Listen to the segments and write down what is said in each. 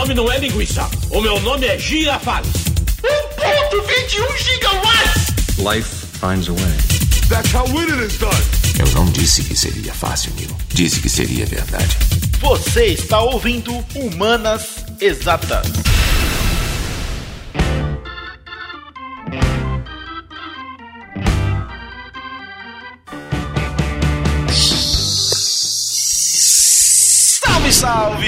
nome não é linguiça. O meu nome é Girafales. 1.21 gigawatts! Life finds a way. That's how winning is done. Eu não disse que seria fácil, Neil. Disse que seria verdade. Você está ouvindo Humanas Exatas.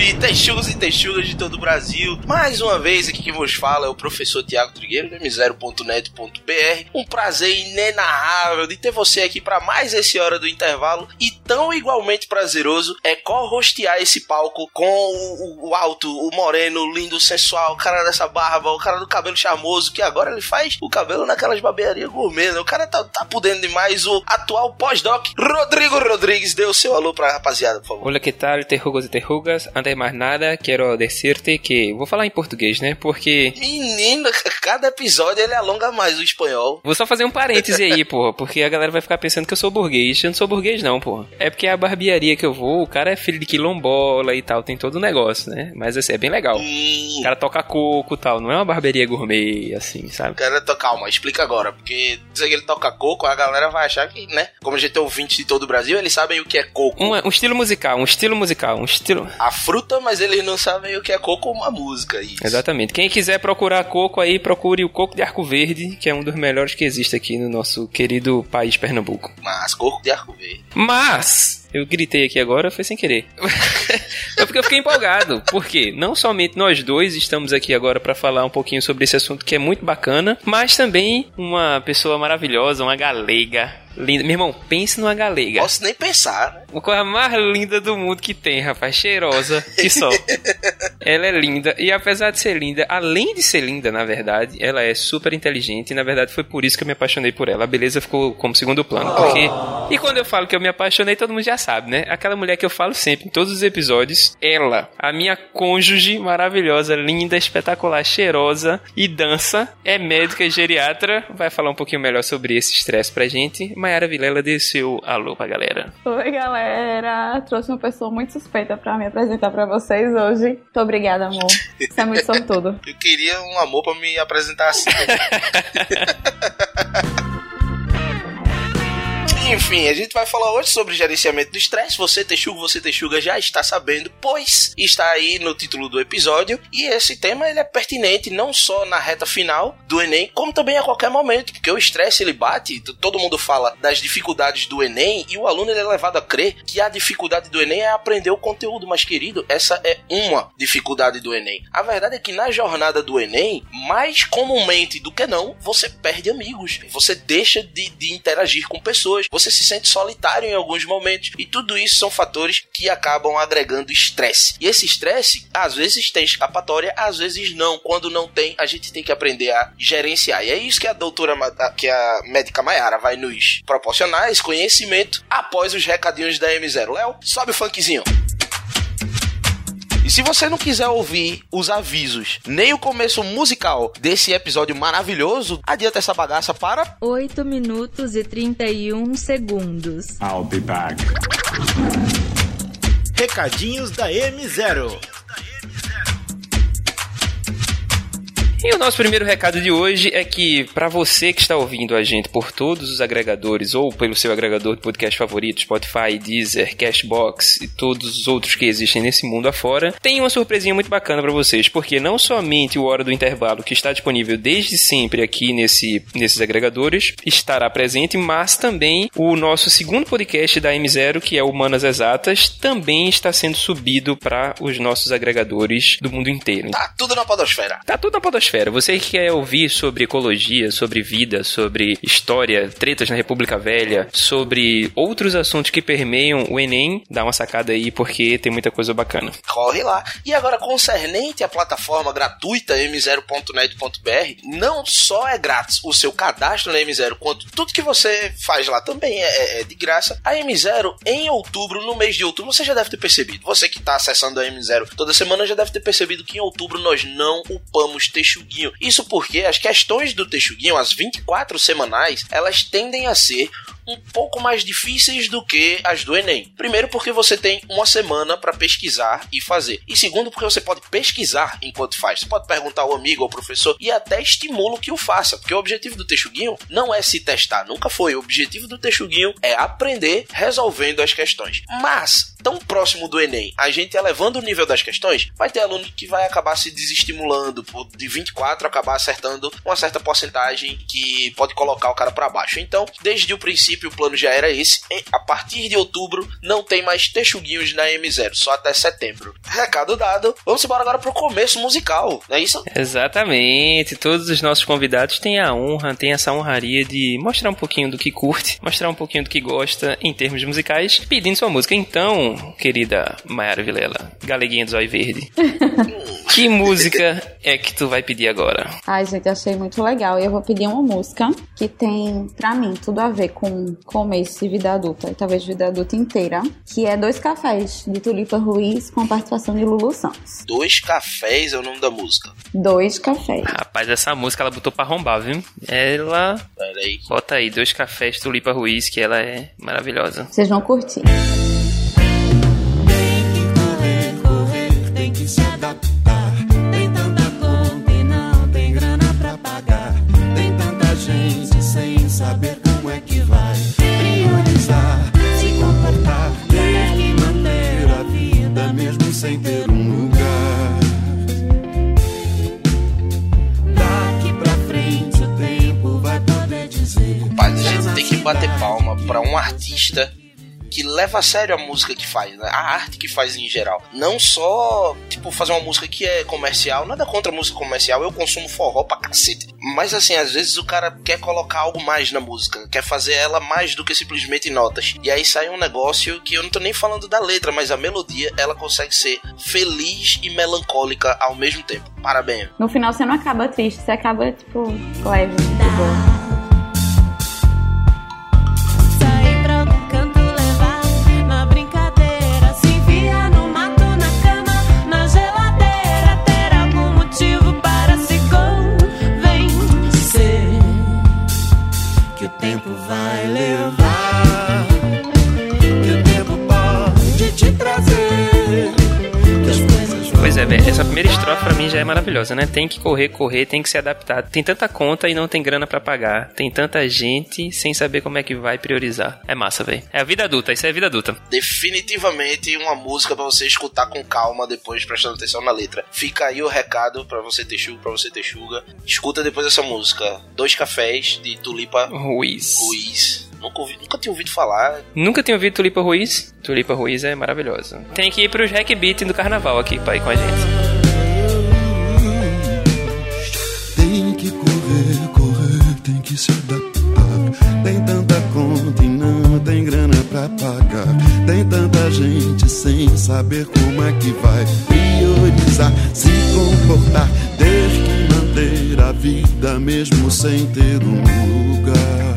Texugos e texugas de todo o Brasil. Mais uma vez aqui quem vos fala é o professor Tiago Trigueiro, do m0.net.br. Um prazer inenarrável de ter você aqui para mais esse Hora do Intervalo e tão igualmente prazeroso é co-hostear esse palco com o, o, alto, o moreno, lindo, sensual, o cara dessa barba, o cara do cabelo charmoso, que agora ele faz o cabelo naquelas barbearias gourmet, né? O cara tá, tá podendo demais. O atual pós-doc, Rodrigo Rodrigues, o seu alô pra rapaziada, por favor. Hola, ¿qué tal, terrugos e terrugas? De mais nada, quero decirte que... Vou falar em português, né? Porque... Menino, cada episódio ele alonga mais o espanhol. Vou só fazer um parêntese aí, porra, porque a galera vai ficar pensando que eu sou burguês. Eu não sou burguês, não, porra. É porque a barbearia que eu vou, o cara é filho de quilombola e tal, tem todo o negócio, né? Mas assim, é bem legal. Hum, O cara toca coco e tal, não é uma barbearia gourmet, assim, sabe? Cara, to- calma, explica agora, porque dizer que ele toca coco, a galera vai achar que, né? Como a gente tem ouvintes de todo o Brasil, eles sabem o que é coco. Um, um estilo musical, um estilo musical, um estilo... A fruta, mas eles não sabem o que é coco uma música. Isso. Exatamente. Quem quiser procurar coco aí, procure o coco de arco verde, que é um dos melhores que existe aqui no nosso querido país Pernambuco. Mas coco de arco verde. Mas eu gritei aqui agora, foi sem querer. é porque eu fiquei empolgado. Porque não somente nós dois estamos aqui agora para falar um pouquinho sobre esse assunto que é muito bacana, mas também uma pessoa maravilhosa, uma galega. Linda. Meu irmão, pense numa galega. Posso nem pensar, né? Uma coisa mais linda do mundo que tem, rapaz. Cheirosa, que só. ela é linda. E apesar de ser linda, além de ser linda, na verdade, ela é super inteligente. E na verdade foi por isso que eu me apaixonei por ela. A beleza ficou como segundo plano. Porque. E quando eu falo que eu me apaixonei, todo mundo já sabe, né? Aquela mulher que eu falo sempre, em todos os episódios. Ela, a minha cônjuge maravilhosa, linda, espetacular, cheirosa e dança. É médica e geriatra. Vai falar um pouquinho melhor sobre esse estresse pra gente. Mayara Vilela dê seu alô pra galera. Oi, galera! Trouxe uma pessoa muito suspeita pra me apresentar pra vocês hoje. Muito obrigada, amor. Você é muito sortudo. Eu queria um amor pra me apresentar assim. Enfim, a gente vai falar hoje sobre gerenciamento do estresse. Você, Texugo, você, Texuga, já está sabendo, pois está aí no título do episódio. E esse tema ele é pertinente não só na reta final do Enem, como também a qualquer momento. Porque o estresse ele bate, todo mundo fala das dificuldades do Enem, e o aluno ele é levado a crer que a dificuldade do Enem é aprender o conteúdo. Mas, querido, essa é uma dificuldade do Enem. A verdade é que na jornada do Enem, mais comumente do que não, você perde amigos. Você deixa de, de interagir com pessoas. Você se sente solitário em alguns momentos. E tudo isso são fatores que acabam agregando estresse. E esse estresse, às vezes tem escapatória, às vezes não. Quando não tem, a gente tem que aprender a gerenciar. E é isso que a doutora, que a médica Maiara vai nos proporcionar, esse conhecimento, após os recadinhos da M0. Léo, sobe o funkzinho. E se você não quiser ouvir os avisos, nem o começo musical desse episódio maravilhoso, adianta essa bagaça para 8 minutos e 31 segundos. I'll be back. Recadinhos da M0. E o nosso primeiro recado de hoje é que, para você que está ouvindo a gente por todos os agregadores ou pelo seu agregador de podcast favorito, Spotify, Deezer, Cashbox e todos os outros que existem nesse mundo afora, tem uma surpresinha muito bacana para vocês, porque não somente o Hora do Intervalo, que está disponível desde sempre aqui nesse, nesses agregadores, estará presente, mas também o nosso segundo podcast da M0, que é Humanas Exatas, também está sendo subido para os nossos agregadores do mundo inteiro. tá tudo na podosfera. Tá tudo na podosfera. Você que quer ouvir sobre ecologia, sobre vida, sobre história, tretas na República Velha, sobre outros assuntos que permeiam o Enem, dá uma sacada aí porque tem muita coisa bacana. Corre lá. E agora, concernente à plataforma gratuita m0.net.br, não só é grátis o seu cadastro na M0, quanto tudo que você faz lá também é, é de graça. A M0, em outubro, no mês de outubro, você já deve ter percebido. Você que está acessando a M0 toda semana já deve ter percebido que em outubro nós não upamos Texuguinho. Isso porque as questões do Texuguinho, as 24 semanais, elas tendem a ser um pouco mais difíceis do que as do Enem. Primeiro, porque você tem uma semana para pesquisar e fazer. E segundo, porque você pode pesquisar enquanto faz. Você pode perguntar ao amigo, ao professor e até estimula que o faça. Porque o objetivo do Texuguinho não é se testar, nunca foi. O objetivo do Texuguinho é aprender resolvendo as questões. Mas, tão próximo do Enem, a gente elevando o nível das questões, vai ter aluno que vai acabar se desestimulando, de 24 acabar acertando uma certa porcentagem que pode colocar o cara para baixo. Então, desde o princípio, o plano já era esse. A partir de outubro, não tem mais texuguinhos na M0, só até setembro. Recado dado, vamos embora agora pro começo musical, não é isso? Exatamente. Todos os nossos convidados têm a honra, têm essa honraria de mostrar um pouquinho do que curte, mostrar um pouquinho do que gosta em termos musicais, pedindo sua música. Então, querida Mayara Vilela, galeguinha do Zóio Verde, que música é que tu vai pedir agora? Ai, gente, achei muito legal. E eu vou pedir uma música que tem, pra mim, tudo a ver com começo de vida adulta, e talvez vida adulta inteira, que é Dois Cafés, de Tulipa Ruiz, com a participação de Lulu Santos. Dois Cafés é o nome da música. Dois Cafés. Rapaz, essa música ela botou pra arrombar, viu? Ela. Peraí. Bota aí, Dois Cafés Tulipa Ruiz, que ela é maravilhosa. Vocês vão curtir. tem bater palma pra um artista que leva a sério a música que faz, né? a arte que faz em geral. Não só, tipo, fazer uma música que é comercial, nada contra a música comercial, eu consumo forró pra cacete. Mas assim, às vezes o cara quer colocar algo mais na música, quer fazer ela mais do que simplesmente notas. E aí sai um negócio que eu não tô nem falando da letra, mas a melodia, ela consegue ser feliz e melancólica ao mesmo tempo. Parabéns. No final você não acaba triste, você acaba, tipo, leve, de boa. Tempo vai levar. Pois é, velho, essa primeira estrofe pra mim já é maravilhosa, né? Tem que correr, correr, tem que se adaptar. Tem tanta conta e não tem grana pra pagar. Tem tanta gente sem saber como é que vai priorizar. É massa, velho. É a vida adulta, isso é a vida adulta. Definitivamente uma música pra você escutar com calma depois, prestando atenção na letra. Fica aí o recado pra você ter chuga, pra você ter chuga. Escuta depois essa música. Dois cafés de Tulipa Ruiz. Ruiz. Nunca, ouvi, nunca tinha ouvido falar. Nunca tinha ouvido Tulipa Ruiz? Tulipa Ruiz é maravilhosa. Tem que ir pros hack beat do carnaval aqui pra ir com a gente. Tem que correr, correr, tem que se adaptar. Tem tanta conta e não tem grana pra pagar. Tem tanta gente sem saber como é que vai priorizar, se comportar, ter que manter a vida mesmo sem ter um lugar.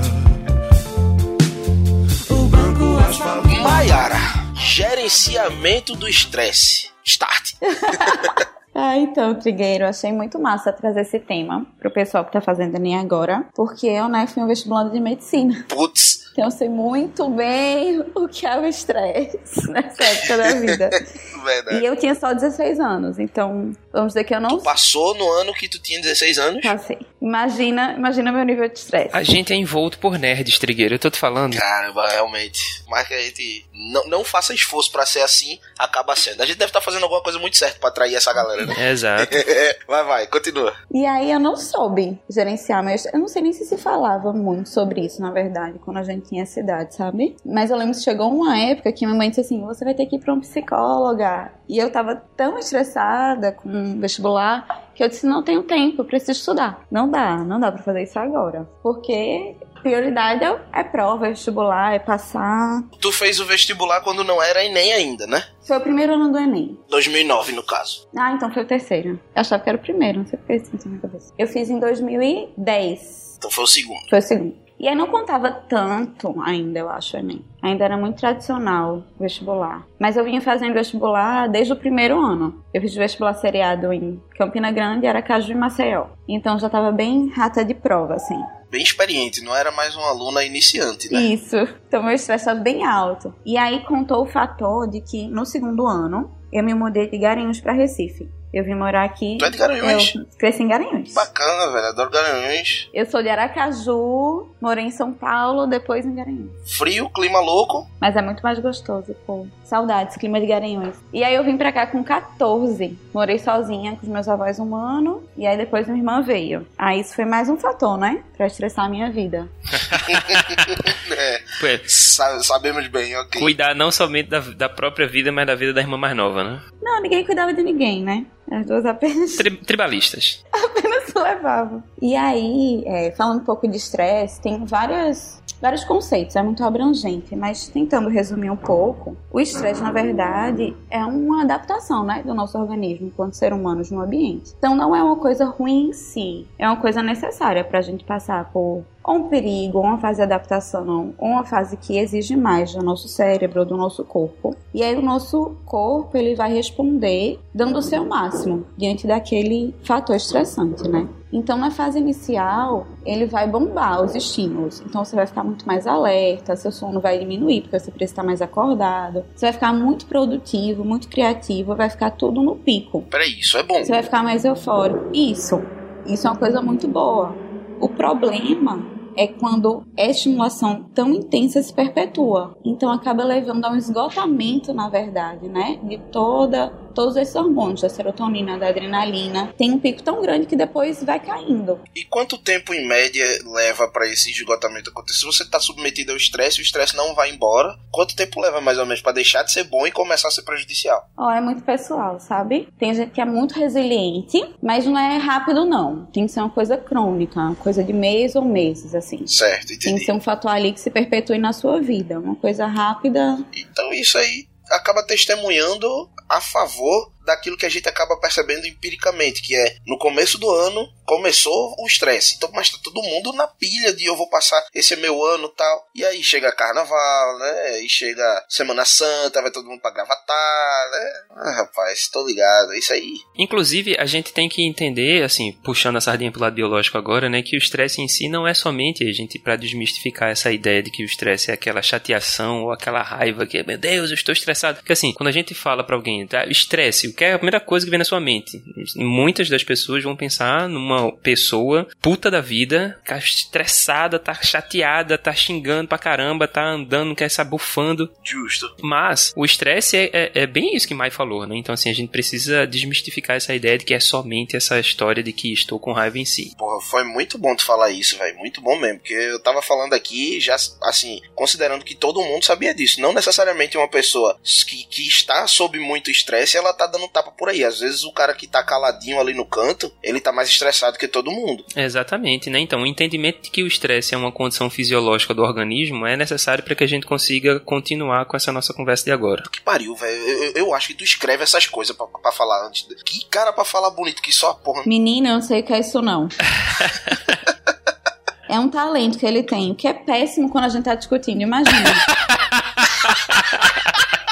Maiara, gerenciamento do estresse. Start. Ah, então, Trigueiro, achei muito massa trazer esse tema pro pessoal que tá fazendo Enem agora, porque eu, né, fui um vestibulando de medicina. Putz, Então eu sei muito bem o que é o estresse nessa época da vida. verdade. E eu tinha só 16 anos, então vamos dizer que eu não Passou no ano que tu tinha 16 anos? passei. Imagina, imagina meu nível de estresse. A gente é envolto por nerds, Trigueiro. Eu tô te falando. Caramba, realmente. Mas que a gente não, não faça esforço pra ser assim, acaba sendo. A gente deve estar fazendo alguma coisa muito certa pra atrair essa galera, né? Exato. vai, vai, continua. E aí eu não soube gerenciar, mas eu não sei nem se se falava muito sobre isso, na verdade, quando a gente tinha essa idade, sabe? Mas eu lembro que chegou uma época que minha mãe disse assim: você vai ter que ir pra um psicóloga. E eu tava tão estressada com o vestibular que eu disse: não tenho tempo, eu preciso estudar. Não dá, não dá pra fazer isso agora. Porque prioridade é, é prova, é vestibular, é passar. Tu fez o vestibular quando não era Enem ainda, né? Foi o primeiro ano do Enem. 2009, no caso. Ah, então foi o terceiro. Eu achava que era o primeiro, não sei porque isso na minha cabeça. Eu fiz em 2010. Então foi o segundo. Foi o segundo. E aí não contava tanto ainda, eu acho, Enem. Ainda era muito tradicional vestibular. Mas eu vinha fazendo vestibular desde o primeiro ano. Eu fiz vestibular seriado em Campina Grande, Aracaju e Maceió. Então já tava bem rata de prova, assim. bem experiente, não era mais uma aluna iniciante, né? Isso. Então meu estresse estava bem alto. E aí contou o fator de que no segundo ano eu me mudei de Garanhuns para Recife. Eu vim morar aqui. Tu é de Garanhuns? Eu cresci em Garanhuns. Bacana, velho. Adoro Garanhuns. Eu sou de Aracaju, morei em São Paulo, depois em Garanhuns. Frio, clima louco. Mas é muito mais gostoso, pô. Saudades, clima de Garanhuns. E aí eu vim pra cá com 14. Morei sozinha com os meus avós humanos. E aí depois minha irmã veio. Aí isso foi mais um fator, né? Pra estressar a minha vida. é, sa sabemos bem, ok. Cuidar não somente da, da própria vida, mas da vida da irmã mais nova, né? Não, ninguém cuidava de ninguém, né? As duas apenas. Tri tribalistas. apenas levavam. E aí, é, falando um pouco de estresse, tem várias, vários conceitos, é muito abrangente, mas tentando resumir um pouco, o estresse, na verdade, é uma adaptação né, do nosso organismo enquanto ser humanos no ambiente. Então, não é uma coisa ruim em si, é uma coisa necessária para a gente passar por ou um perigo, ou uma fase de adaptação, ou uma fase que exige mais do nosso cérebro, do nosso corpo. E aí o nosso corpo ele vai responder dando o seu máximo diante daquele fator estressante, né? Então, na fase inicial, ele vai bombar os estímulos. Então, você vai ficar muito mais alerta, seu sono vai diminuir, porque você precisa estar mais acordado. Você vai ficar muito produtivo, muito criativo, vai ficar tudo no pico. Peraí, isso é bom. Você vai ficar mais eufórico. Isso. Isso é uma coisa muito boa. O problema é quando a estimulação tão intensa se perpetua. Então acaba levando a um esgotamento, na verdade, né? De toda todos esses hormônios, da serotonina, da adrenalina, tem um pico tão grande que depois vai caindo. E quanto tempo em média leva para esse esgotamento acontecer? Se você está submetido ao estresse, o estresse não vai embora. Quanto tempo leva mais ou menos para deixar de ser bom e começar a ser prejudicial? Ó, oh, é muito pessoal, sabe? Tem gente que é muito resiliente, mas não é rápido não. Tem que ser uma coisa crônica, uma coisa de mês ou meses assim. Certo, entendi. Tem que ser um fator ali que se perpetue na sua vida, uma coisa rápida. Então isso aí acaba testemunhando a favor daquilo que a gente acaba percebendo empiricamente, que é no começo do ano começou o estresse. Então, mas tá todo mundo na pilha de eu vou passar esse é meu ano tal. E aí chega carnaval, né? E chega Semana Santa, vai todo mundo pra gravatar, né? Ah, rapaz, tô ligado, é isso aí. Inclusive, a gente tem que entender, assim, puxando a sardinha pro lado biológico agora, né? Que o estresse em si não é somente a gente para desmistificar essa ideia de que o estresse é aquela chateação ou aquela raiva que, meu Deus, eu estou estressado. Porque assim, quando a gente fala para alguém, tá? Estresse, que é a primeira coisa que vem na sua mente? Muitas das pessoas vão pensar numa uma pessoa puta da vida, tá estressada, tá chateada, tá xingando pra caramba, tá andando, quer estar bufando. Justo. Mas o estresse é, é, é, bem isso que Mai falou, né? Então, assim, a gente precisa desmistificar essa ideia de que é somente essa história de que estou com raiva em si. Porra, foi muito bom tu falar isso, velho. Muito bom mesmo. Porque eu tava falando aqui, já, assim, considerando que todo mundo sabia disso. Não necessariamente uma pessoa que, que está sob muito estresse, ela tá dando tapa por aí. Às vezes o cara que tá caladinho ali no canto, ele tá mais estressado que todo mundo. Exatamente, né? Então, o entendimento de que o estresse é uma condição fisiológica do organismo é necessário para que a gente consiga continuar com essa nossa conversa de agora. Que pariu, velho. Eu, eu, acho que tu escreve essas coisas para falar antes. Que cara para falar bonito que só a porra. Menina, eu não sei o que é isso não. é um talento que ele tem, que é péssimo quando a gente tá discutindo, imagina.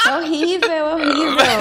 é horrível, horrível.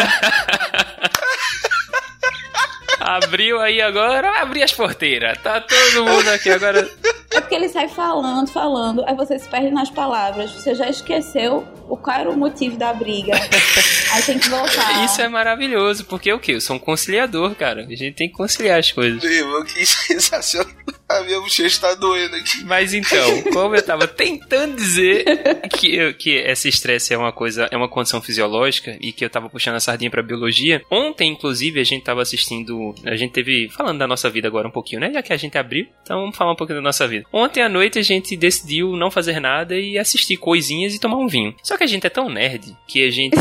Abriu aí agora, abri as porteiras. Tá todo mundo aqui agora. É porque ele sai falando, falando, aí você se perde nas palavras, você já esqueceu o qual era o motivo da briga. aí tem que voltar. Isso é maravilhoso, porque o quê? Eu sou um conciliador, cara. A gente tem que conciliar as coisas. Meu, que sensacional. A minha bochecha tá doendo aqui. Mas então, como eu tava tentando dizer que, que esse estresse é uma coisa, é uma condição fisiológica e que eu tava puxando a sardinha pra biologia. Ontem, inclusive, a gente tava assistindo. A gente teve. Falando da nossa vida agora um pouquinho, né? Já que a gente abriu, então vamos falar um pouquinho da nossa vida. Ontem à noite a gente decidiu não fazer nada e assistir coisinhas e tomar um vinho. Só que a gente é tão nerd que a gente.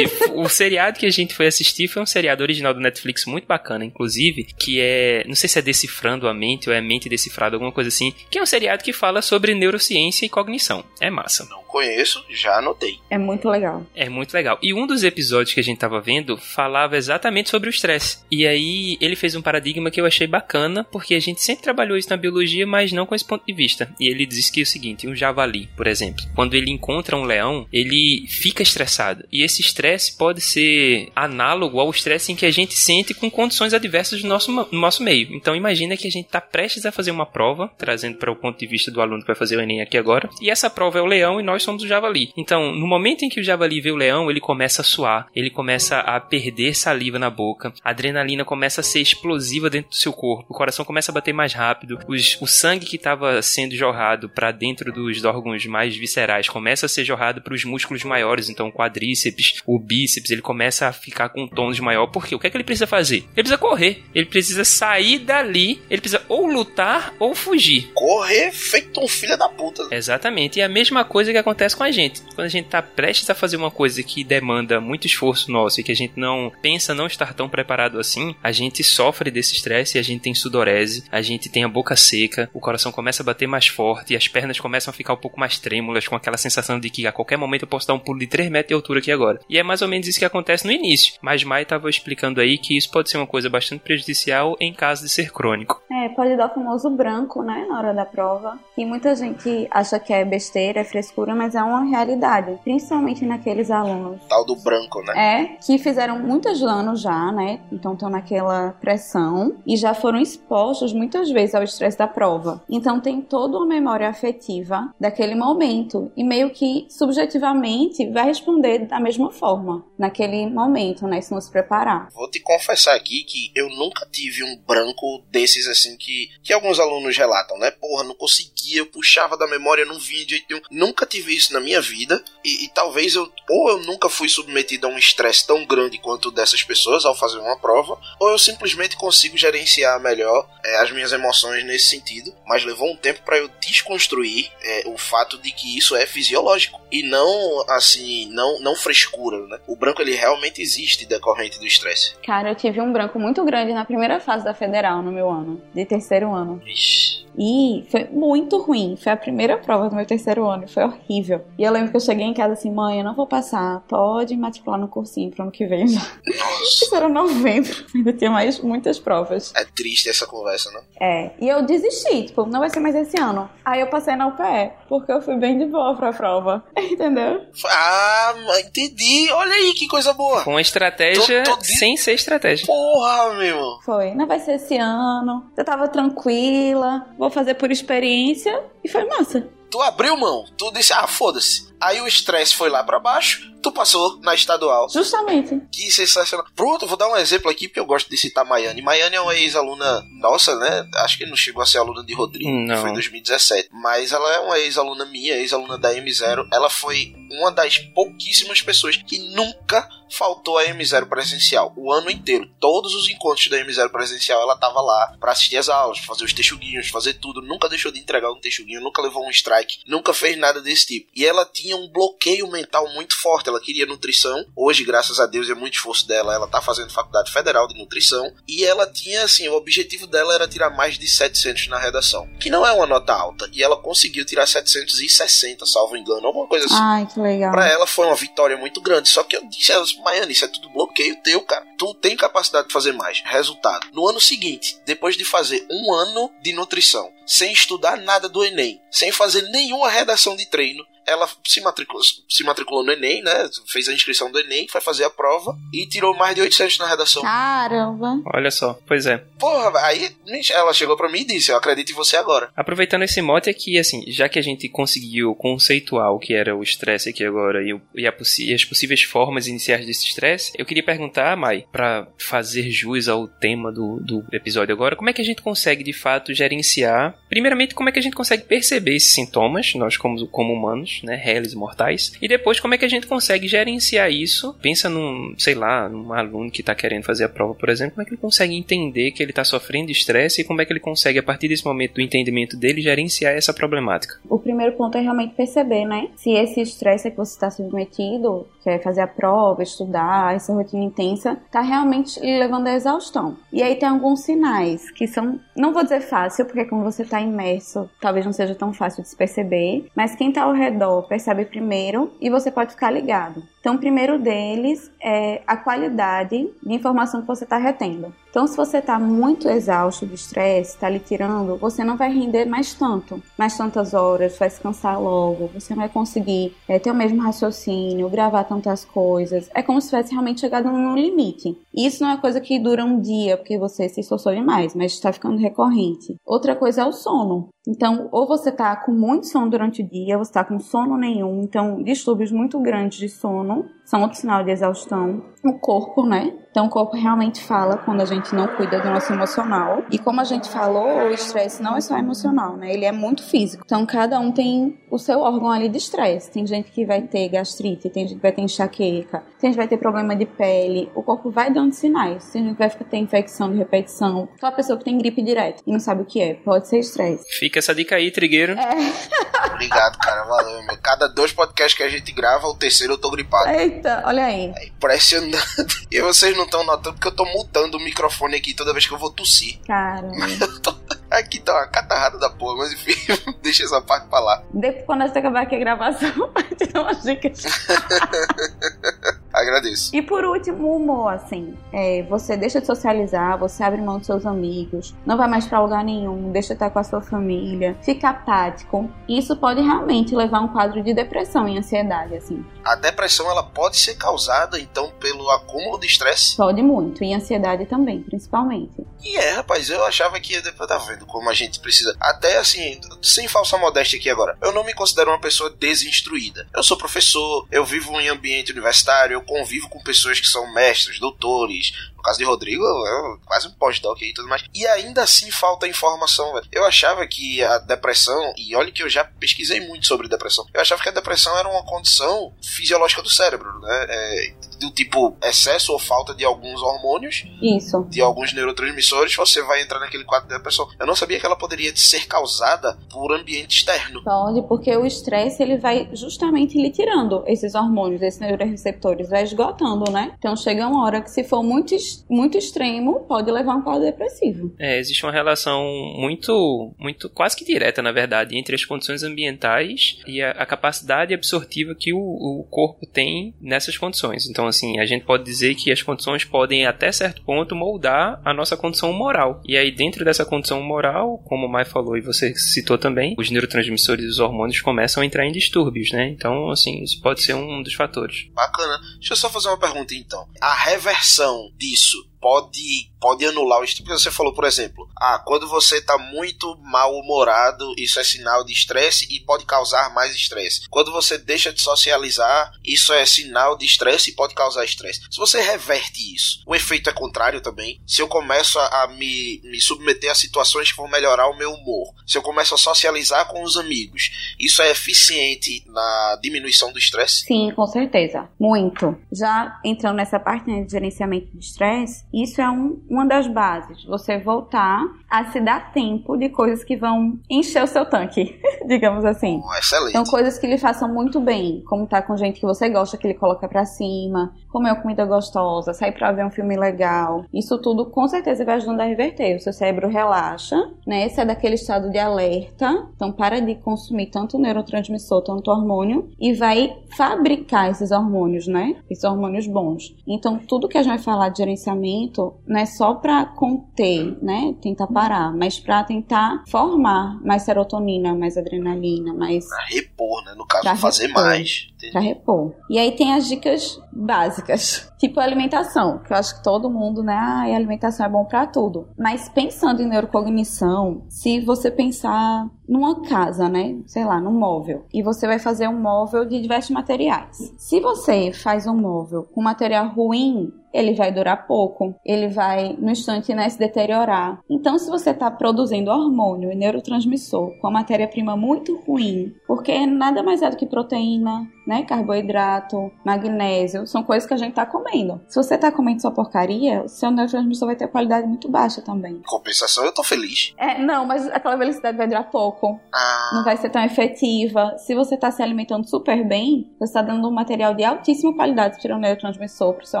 o seriado que a gente foi assistir foi um seriado original do Netflix muito bacana, inclusive, que é. Não sei se é Decifrando a Mente ou é Mente Decifrada, alguma coisa assim. Que é um seriado que fala sobre neurociência e cognição. É massa. Não conheço, já anotei. É muito legal. É muito legal. E um dos episódios que a gente tava vendo falava exatamente sobre o estresse. E aí ele fez um paradigma que eu achei bacana, porque a gente sempre trabalhou isso na biologia, mas não com esse ponto de vista. E ele diz que é o seguinte: um javali, por exemplo, quando ele encontra um leão, ele fica estressado. E esse estresse pode ser análogo ao estresse em que a gente sente com condições adversas do nosso, no nosso meio. Então imagina que a gente está prestes a fazer uma prova prova, trazendo para o ponto de vista do aluno que vai fazer o Enem aqui agora. E essa prova é o leão e nós somos o javali. Então, no momento em que o javali vê o leão, ele começa a suar, ele começa a perder saliva na boca, a adrenalina começa a ser explosiva dentro do seu corpo, o coração começa a bater mais rápido, os, o sangue que estava sendo jorrado para dentro dos órgãos mais viscerais começa a ser jorrado para os músculos maiores, então o quadríceps, o bíceps, ele começa a ficar com tons maior. Por quê? O que é que ele precisa fazer? Ele precisa correr, ele precisa sair dali, ele precisa ou lutar ou fugir. Correr feito um filho da puta. Exatamente. E a mesma coisa que acontece com a gente. Quando a gente tá prestes a fazer uma coisa que demanda muito esforço nosso e que a gente não pensa não estar tão preparado assim, a gente sofre desse estresse a gente tem sudorese, a gente tem a boca seca, o coração começa a bater mais forte as pernas começam a ficar um pouco mais trêmulas, com aquela sensação de que a qualquer momento eu posso dar um pulo de 3 metros de altura aqui agora. E é mais ou menos isso que acontece no início. Mas Mai estava explicando aí que isso pode ser uma coisa bastante prejudicial em caso de ser crônico. É, pode dar o famoso branco, né, na hora da prova. E muita gente acha que é besteira, é frescura, mas é uma realidade. Principalmente naqueles alunos. Tal do branco, né? É, que fizeram muitos anos já, né? Então estão naquela pressão e já foram expostos muitas vezes ao estresse da prova. Então tem toda uma memória afetiva daquele momento e meio que subjetivamente vai responder da mesma forma naquele momento, né? Se não se preparar. Vou te confessar aqui que eu nunca tive um branco desses assim que, que alguns alunos relatam, né? Porra, não conseguia, eu puxava da memória, não vinha de jeito nenhum. Nunca tive isso na minha vida e, e talvez eu, ou eu nunca fui submetido a um estresse tão grande quanto dessas pessoas ao fazer uma prova, ou eu simplesmente consigo gerenciar melhor é, as minhas emoções nesse sentido. Mas levou um tempo para eu desconstruir é, o fato de que isso é fisiológico e não assim, não, não frescura, né? O branco ele realmente existe decorrente do estresse. Cara, eu tive um branco muito grande na primeira fase da federal no meu ano, de terceiro ano. Ixi. E foi muito ruim. Foi a primeira prova do meu terceiro ano foi horrível. E eu lembro que eu cheguei em casa assim, mãe, eu não vou passar. Pode matricular no cursinho pro ano que vem já. Nossa. Isso era novembro. Ainda tinha mais muitas provas. É triste essa conversa, né? É. E eu desisti, tipo, não vai ser mais esse ano. Aí eu passei na UPE, porque eu fui bem de boa pra prova. Entendeu? Ah, entendi. Olha aí que coisa boa. Com estratégia Tô- tô de- sem ser estratégia. Porra, meu. Foi. Não vai ser esse ano. Eu tava tranquila. Vou fazer por experiência. E foi massa. Tu abriu mão, tu disse, ah, foda-se. Aí o estresse foi lá pra baixo, tu passou na estadual. Justamente. Que sensacional. Pronto, vou dar um exemplo aqui, porque eu gosto de citar Maiane. Maiane é uma ex-aluna nossa, né? Acho que não chegou a ser aluna de Rodrigo, Não. foi em 2017. Mas ela é uma ex-aluna minha, ex-aluna da M0. Ela foi uma das pouquíssimas pessoas que nunca faltou a M0 presencial. O ano inteiro. Todos os encontros da M0 presencial, ela tava lá pra assistir as aulas, fazer os texuguinhos, fazer tudo. Nunca deixou de entregar um texuguinho, nunca levou um strike, nunca fez nada desse tipo. E ela tinha um bloqueio mental muito forte. Ela queria nutrição. Hoje, graças a Deus e é muito esforço dela, ela tá fazendo faculdade federal de nutrição. E ela tinha, assim, o objetivo dela era tirar mais de 700 na redação. Que não é uma nota alta. E ela conseguiu tirar 760, salvo engano, alguma coisa assim. Ai, que legal. Pra ela foi uma vitória muito grande. Só que eu disse a ela, Maiane, isso é tudo bloqueio teu, cara. Tu tem capacidade de fazer mais. Resultado. No ano seguinte, depois de fazer um ano de nutrição, sem estudar nada do Enem, sem fazer nenhuma redação de treino, ela se matriculou, se matriculou no Enem, né? Fez a inscrição do Enem, foi fazer a prova e tirou mais de 800 na redação. Caramba. Olha só, pois é. Porra, aí ela chegou pra mim e disse: Eu acredito em você agora. Aproveitando esse mote aqui, assim, já que a gente conseguiu conceituar o que era o estresse aqui agora e, e e as possíveis formas iniciais desse estresse, eu queria perguntar, Mai, pra fazer jus ao tema do, do episódio agora, como é que a gente consegue de fato gerenciar? Primeiramente, como é que a gente consegue perceber esses sintomas, nós como, como humanos, né, réis mortais, e depois como é que a gente consegue gerenciar isso? Pensa num, sei lá, num aluno que tá querendo fazer a prova, por exemplo, como é que ele consegue entender que ele tá sofrendo estresse e como é que ele consegue, a partir desse momento do entendimento dele, gerenciar essa problemática? O primeiro ponto é realmente perceber, né? Se esse estresse que você está submetido, que é fazer a prova, estudar, essa rotina intensa, tá realmente levando à exaustão. E aí tem alguns sinais que são, não vou dizer fácil, porque quando você tá imerso, talvez não seja tão fácil de se perceber, mas quem tá ao redor percebe primeiro e você pode ficar ligado. Então, o primeiro deles é a qualidade de informação que você está retendo. Então, se você está muito exausto do estresse, está lhe tirando, você não vai render mais tanto, mais tantas horas, vai se cansar logo, você não vai conseguir é, ter o mesmo raciocínio, gravar tantas coisas. É como se tivesse realmente chegado num limite. E isso não é coisa que dura um dia, porque você se esforçou demais, mas está ficando recorrente. Outra coisa é o sono. Então, ou você está com muito sono durante o dia, ou você está com sono nenhum, então distúrbios muito grandes de sono são outro sinal de exaustão. O corpo, né? Então o corpo realmente fala quando a gente não cuida do nosso emocional. E como a gente falou, o estresse não é só emocional, né? Ele é muito físico. Então cada um tem o seu órgão ali de estresse. Tem gente que vai ter gastrite, tem gente que vai ter enxaqueca, tem gente que vai ter problema de pele. O corpo vai dando sinais. Tem gente que vai ter infecção de repetição. Aquela pessoa que tem gripe direto e não sabe o que é. Pode ser estresse. Fica essa dica aí, Trigueiro. É. Obrigado, cara. Valeu, meu. Cada dois podcasts que a gente grava, o terceiro eu tô gripado. Eita, olha aí. É impressionante. E vocês não estão notando porque eu tô mutando o microfone aqui toda vez que eu vou tossir. Cara. Aqui tá uma catarrada da porra, mas enfim, deixa essa parte pra lá. Depois, quando a gente acabar aqui a gravação, vai te dar umas dicas. Agradeço. E por último, o humor, assim. É, você deixa de socializar, você abre mão dos seus amigos, não vai mais pra lugar nenhum, deixa de estar com a sua família, fica apático. Isso pode realmente levar a um quadro de depressão e ansiedade, assim. A depressão, ela pode ser causada, então, pelo acúmulo de estresse? Pode muito, e ansiedade também, principalmente. E é, rapaz, eu achava que depois tá vendo como a gente precisa. Até assim, sem falsa modéstia aqui agora, eu não me considero uma pessoa desinstruída. Eu sou professor, eu vivo em ambiente universitário, eu convivo com pessoas que são mestres, doutores. Caso de Rodrigo, é quase um pós-doc e tudo mais. E ainda assim falta informação, velho. Eu achava que a depressão, e olha que eu já pesquisei muito sobre depressão, eu achava que a depressão era uma condição fisiológica do cérebro, né? É, do tipo excesso ou falta de alguns hormônios, Isso. de alguns neurotransmissores, você vai entrar naquele quadro de depressão. Eu não sabia que ela poderia ser causada por ambiente externo. Pode, porque o estresse ele vai justamente lhe tirando esses hormônios, esses neuroreceptores, vai esgotando, né? Então chega uma hora que se for muito, muito extremo, pode levar a um quadro depressivo. É, existe uma relação muito, muito quase que direta, na verdade, entre as condições ambientais e a, a capacidade absortiva que o, o corpo tem nessas condições. Então, assim, a gente pode dizer que as condições podem, até certo ponto, moldar a nossa condição moral. E aí, dentro dessa condição moral, como o Mai falou e você citou também, os neurotransmissores e os hormônios começam a entrar em distúrbios, né? Então, assim, isso pode ser um dos fatores. Bacana. Deixa eu só fazer uma pergunta então. A reversão disso isso pode pode anular o tipo você falou, por exemplo, ah, quando você está muito mal-humorado, isso é sinal de estresse e pode causar mais estresse. Quando você deixa de socializar, isso é sinal de estresse e pode causar estresse. Se você reverte isso, o efeito é contrário também. Se eu começo a, a me, me submeter a situações que vão melhorar o meu humor, se eu começo a socializar com os amigos, isso é eficiente na diminuição do estresse? Sim, com certeza. Muito. Já entrando nessa parte né, de gerenciamento de estresse, isso é um, uma das bases. Você voltar a se dar tempo de coisas que vão encher o seu tanque, digamos assim. Oh, excelente. Então, coisas que lhe façam muito bem, como estar com gente que você gosta, que ele coloca pra cima, comer uma comida gostosa, sair pra ver um filme legal. Isso tudo com certeza vai ajudando a reverter. O seu cérebro relaxa, né? Sai daquele estado de alerta. Então, para de consumir tanto neurotransmissor, tanto hormônio, e vai fabricar esses hormônios, né? Esses hormônios bons. Então, tudo que a gente vai falar de gerenciamento não é só para conter, né? Tentar parar, mas para tentar formar mais serotonina, mais adrenalina, mais. Pra repor, né? No caso, Pra fazer repor. mais. Entendi. Pra repor. E aí tem as dicas básicas, tipo alimentação, que eu acho que todo mundo, né, ah, alimentação é bom pra tudo. Mas pensando em neurocognição, se você pensar numa casa, né, sei lá, num móvel, e você vai fazer um móvel de diversos materiais. Se você faz um móvel com material ruim, ele vai durar pouco, ele vai no instante né, se deteriorar. Então, se você está produzindo hormônio e neurotransmissor com a matéria-prima muito ruim, porque nada mais é do que proteína, né, carboidrato, magnésio, são coisas que a gente está comendo. Se você está comendo só porcaria, o seu neurotransmissor vai ter qualidade muito baixa também. Compensação, eu tô feliz. É, não, mas aquela velocidade vai durar pouco. Ah, Não vai ser tão efetiva. Se você está se alimentando super bem, você está dando um material de altíssima qualidade, neurotransmissor para o seu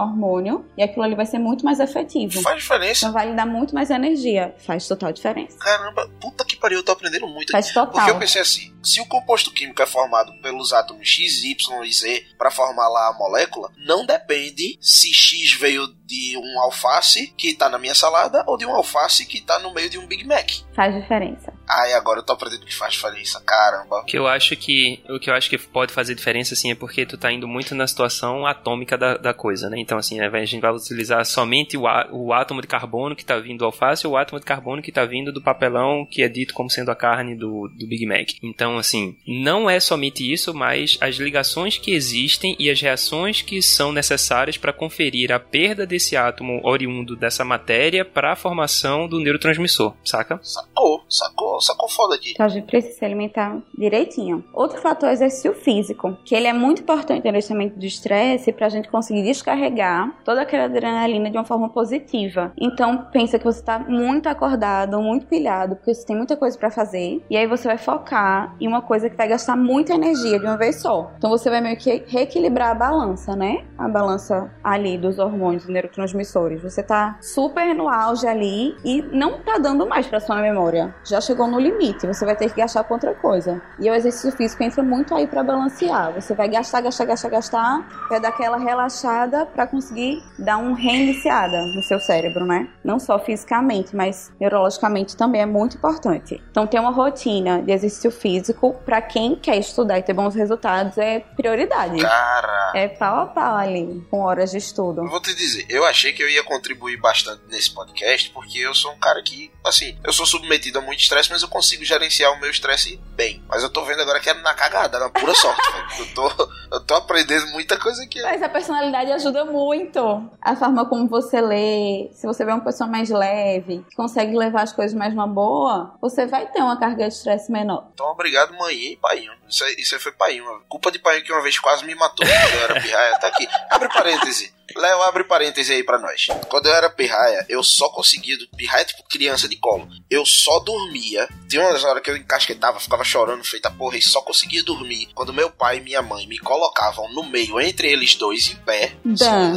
hormônio, e aquilo ali vai ser muito mais efetivo. faz diferença. Então vai lhe dar muito mais energia. Faz total diferença. Caramba, puta que pariu, eu tô aprendendo muito. Faz total. Porque eu pensei assim, Se o composto químico é formado pelos átomos X, Y e Z para formar lá a molécula, não depende se X veio de um alface que tá na minha salada ou de um alface que tá no meio de um Big Mac. Faz diferença. Ai, agora eu tô aprendendo que faz diferença, caramba. O que eu acho que o que eu acho que pode fazer diferença assim é porque tu tá indo muito na situação atômica da, da coisa, né? Então assim, a gente vai utilizar somente o, á- o átomo de carbono que tá vindo do alface ou o átomo de carbono que tá vindo do papelão que é dito como sendo a carne do, do Big Mac. Então assim, não é somente isso, mas as ligações que existem e as reações que são necessárias para conferir a perda desse átomo oriundo dessa matéria para a formação do neurotransmissor, saca? Sacou, sacou, sacou foda aqui. Então a gente precisa se alimentar direitinho. Outro fator é o exercício físico, que ele é muito importante no gerenciamento do estresse para a gente conseguir descarregar toda aquela adrenalina de uma forma positiva. Então pensa que você está muito acordado, muito pilhado, porque você tem muita coisa para fazer, e aí você vai focar em uma coisa que vai gastar muita energia de uma vez só. Então você vai meio que reequilibrar a balança, né? A balança ali dos hormônios, dos neurotransmissores. Você tá super no auge ali e não tá dando mais para sua memória. Já chegou no limite, você vai ter que gastar com outra coisa. E o exercício físico entra muito aí para balancear. Você vai gastar, gastar, gastar, gastar, vai dar aquela relaxada para conseguir dar um reiniciada no seu cérebro, né? Não só fisicamente, mas neurologicamente também é muito importante. Então ter uma rotina de exercício físico para quem quer estudar e ter bons resultados é prioridade. Cara. É pau a pau ali, com horas de estudo. Eu vou te dizer, eu achei que eu ia contribuir bastante nesse podcast, porque eu sou um cara que, assim, eu sou submetido a muito estresse, mas eu consigo gerenciar o meu estresse bem. Mas eu tô vendo agora que é na cagada, na pura sorte. Eu tô, eu tô aprendendo muita coisa aqui. Mas a personalidade ajuda muito. A forma como você lê, se você vê uma pessoa mais leve, que consegue levar as coisas mais numa boa, você vai ter uma carga de estresse menor. Então, obrigado, mãe e paiinho. Isso aí, isso aí foi paiinho. Culpa de paiinho que uma vez quase me matou quando eu era pirraia. Tá aqui. Abre parêntese. Léo, abre parêntese aí pra nós. Quando eu era pirraia, eu só conseguia. Pirraia é tipo criança de colo. Eu só dormia. Tinha umas horas que eu encasquetava, ficava chorando, feita porra, e só conseguia dormir quando meu pai e minha mãe me colocavam no meio, entre eles dois, em pé,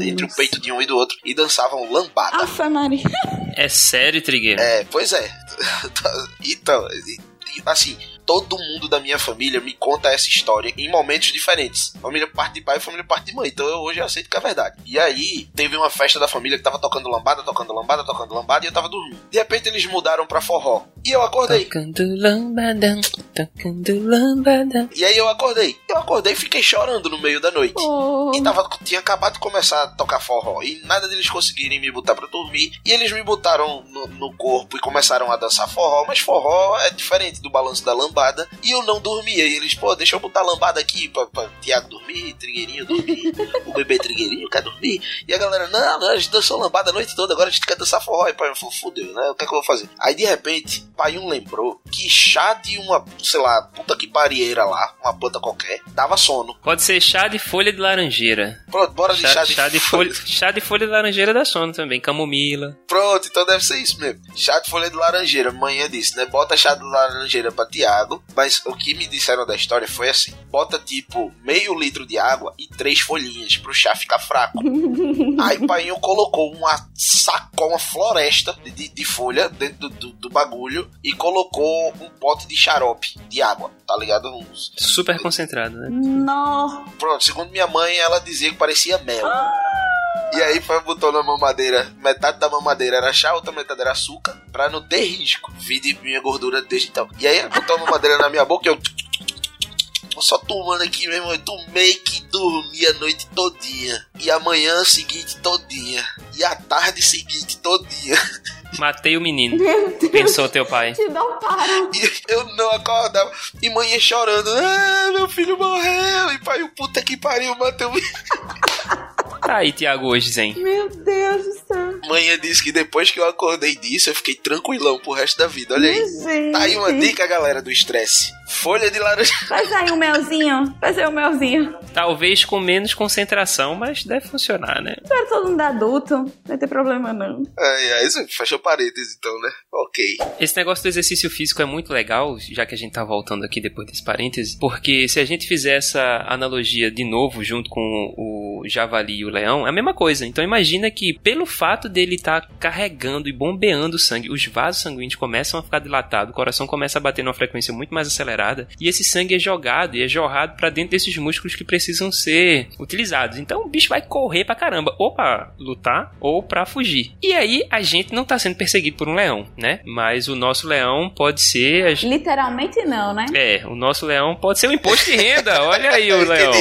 entre o peito de um e do outro, e dançavam lambada. Afa, Maria. É sério, Trigueiro? É, pois é. então, assim, todo mundo da minha família me conta essa história em momentos diferentes. Família por parte de pai e família por parte de mãe. Então eu hoje aceito que é verdade. E aí, teve uma festa da família que tava tocando lambada, tocando lambada, tocando lambada, e eu tava dormindo. De repente eles mudaram pra forró. E eu acordei. Tocando lambada, tocando lambada. E aí eu acordei. Eu acordei e fiquei chorando no meio da noite. Oh. E tava, tinha acabado de começar a tocar forró. E nada deles conseguirem me botar pra dormir. E eles me botaram no, no corpo e começaram a dançar forró. Mas forró é diferente do balanço da lambada. E eu não dormia. E eles, pô, deixa eu botar a lambada aqui pra, pra Tiago dormir, Trigueirinho dormir, o bebê Trigueirinho quer dormir. E a galera, não, não, a gente dançou lambada a noite toda, agora a gente quer dançar forró. E pai, fudeu, né? O que é que eu vou fazer? Aí de repente, pai um lembrou que chá de uma, sei lá, puta que parieira lá, uma planta qualquer, dava sono. Pode ser chá de folha de laranjeira. Pronto, bora de Chá, chá, de, chá de folha, chá de folha de laranjeira dá sono também, camomila. Pronto, então deve ser isso mesmo. Chá de folha de laranjeira, manhã disse, né? Bota chá de laranjeira pra Tiago. Mas o que me disseram da história foi assim: bota tipo meio litro de água e três folhinhas pro chá ficar fraco. Aí Painho colocou uma saco, uma floresta de, de- folha dentro do, do- do bagulho e colocou um pote de xarope de água, tá ligado? Uns- Super concentrado, né? Não. Pronto, segundo minha mãe, ela dizia que parecia mel. E aí foi, botou na mamadeira, metade da mamadeira era chá, outra metade era açúcar, pra não ter risco. Vi de minha gordura desde então. E aí ela botou a mamadeira na minha boca e eu. Tô só tomando aqui mesmo, eu tomei que dormi a noite todinha. E a manhã seguinte todinha. E a tarde seguinte todinha. Matei o menino. Meu Deus. Pensou teu pai. Te dá um paro. E eu não acordava. E mãe ia chorando. Ah, meu filho morreu. E pai, o puta que pariu, matei o menino. Tá aí, Tiago, hoje, Zen. Meu Deus do céu. Manhã disse que depois que eu acordei disso, eu fiquei tranquilão pro resto da vida. Olha aí. Gente. Tá aí uma dica, galera, do estresse. Folha de laranja. Faz aí um melzinho. Faz aí um melzinho. Talvez com menos concentração, mas deve funcionar, né? Espero todo mundo adulto, não vai ter problema não. É, é, isso fechou parênteses então, né? Ok. Esse negócio do exercício físico é muito legal, já que a gente tá voltando aqui depois desse parêntese, porque se a gente fizer essa analogia de novo junto com o javali e o leão, é a mesma coisa. Então imagina que pelo fato dele estar tá carregando e bombeando sangue, os vasos sanguíneos começam a ficar dilatados, o coração começa a bater numa frequência muito mais acelerada, e esse sangue é jogado e é jorrado para dentro desses músculos que precisam ser utilizados. Então o bicho vai correr pra caramba, ou pra lutar, ou pra fugir. E aí a gente não tá sendo perseguido por um leão, né? Mas o nosso leão pode ser. Literalmente não, né? É, o nosso leão pode ser o imposto de renda. Olha aí o leão.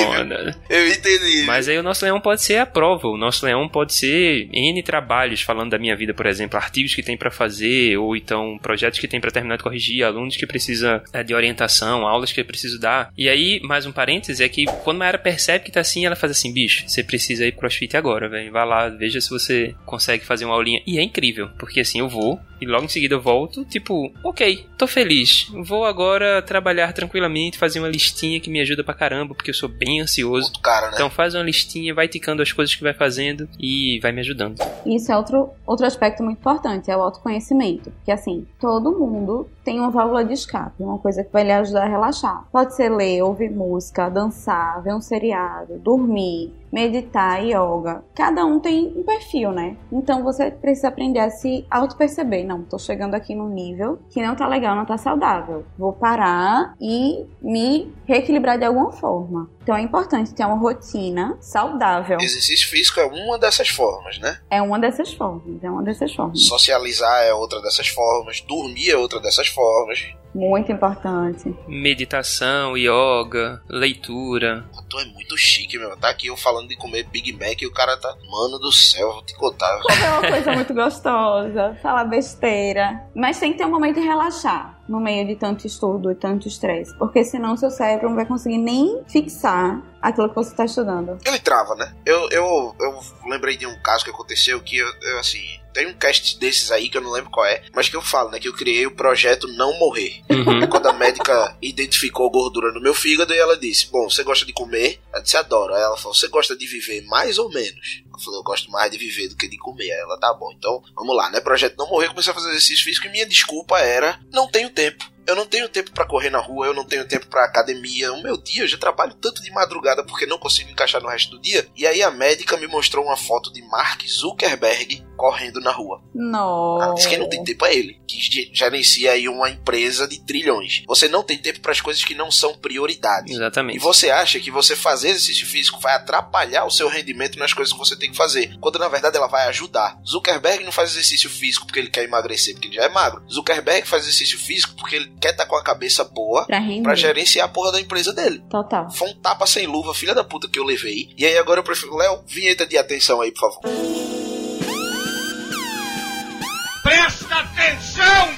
Eu entendi. Mas aí o nosso leão pode ser a prova. O nosso leão pode ser N trabalhos, falando da minha vida, por exemplo, artigos que tem para fazer, ou então projetos que tem para terminar de corrigir, alunos que precisa é, de orientação, aulas que eu preciso dar. E aí, mais um parêntese, é que quando a Mayara percebe que tá assim, ela faz assim, bicho, você precisa ir crossfit agora, velho. Vai lá, veja se você consegue fazer uma aulinha. E é incrível, porque assim, eu vou, e logo em seguida eu volto, tipo, ok, tô feliz. Vou agora trabalhar tranquilamente, fazer uma listinha que me ajuda pra caramba, porque eu sou bem ansioso. Cara, né? Então faz uma listinha, vai ticando as coisas que vai fazendo e vai me ajudando. Isso é outro, outro aspecto muito importante, é o autoconhecimento. Porque assim, todo mundo tem uma válvula de escape, uma coisa que vai lhe ajudar a relaxar. Pode ser ler, ouvir música, dançar, ver um seriado, dormir, meditar, yoga. Cada um tem um perfil, né? Então você precisa aprender a se auto-perceber. Não, tô chegando aqui num nível que não tá legal, não tá saudável. Vou parar e me reequilibrar de alguma forma. Então é importante ter uma rotina saudável. Exercício físico é uma dessas formas, né? É uma dessas formas, é uma dessas formas. Socializar é outra dessas formas, dormir é outra dessas formas. Muito importante. Meditação, yoga, leitura. Tu é muito chique, meu. Tá aqui eu falando de comer Big Mac e o cara tá. Mano do céu, vou te contar. Comer é uma coisa muito gostosa, falar besteira. Mas tem que ter um momento de relaxar no meio de tanto estudo e tanto estresse. Porque senão seu cérebro não vai conseguir nem fixar aquilo que você está estudando. Ele trava, né? Eu, eu, eu lembrei de um caso que aconteceu que eu, eu assim. Tem um cast desses aí que eu não lembro qual é, mas que eu falo, né? Que eu criei o projeto Não Morrer. Uhum. Quando a médica identificou gordura no meu fígado e ela disse: Bom, você gosta de comer? Eu disse: Adoro. Aí ela falou: Você gosta de viver mais ou menos? Falei: Eu gosto mais de viver do que de comer. Ela: Tá bom, então vamos lá, né? Projeto Não Morrer. Comecei a fazer exercício físico e minha desculpa era: Não tenho tempo. Eu não tenho tempo para correr na rua, eu não tenho tempo para academia. O meu dia, eu já trabalho tanto de madrugada porque não consigo encaixar no resto do dia. E aí a médica me mostrou uma foto de Mark Zuckerberg correndo na rua. Não. Ela disse que não tem tempo é ele, que gerencia aí uma empresa de trilhões. Você não tem tempo para as coisas que não são prioridades. Exatamente. E você acha que você fazer exercício físico vai atrapalhar o seu rendimento nas coisas que você tem que fazer, quando na verdade ela vai ajudar. Zuckerberg não faz exercício físico porque ele quer emagrecer, porque ele já é magro. Zuckerberg faz exercício físico porque ele quer estar tá com a cabeça boa pra, pra, gerenciar a porra da empresa dele. Total. Foi um tapa sem luva, filha da puta que eu levei. E aí agora eu prefiro. Léo, vinheta de atenção aí, por favor. Presta atenção!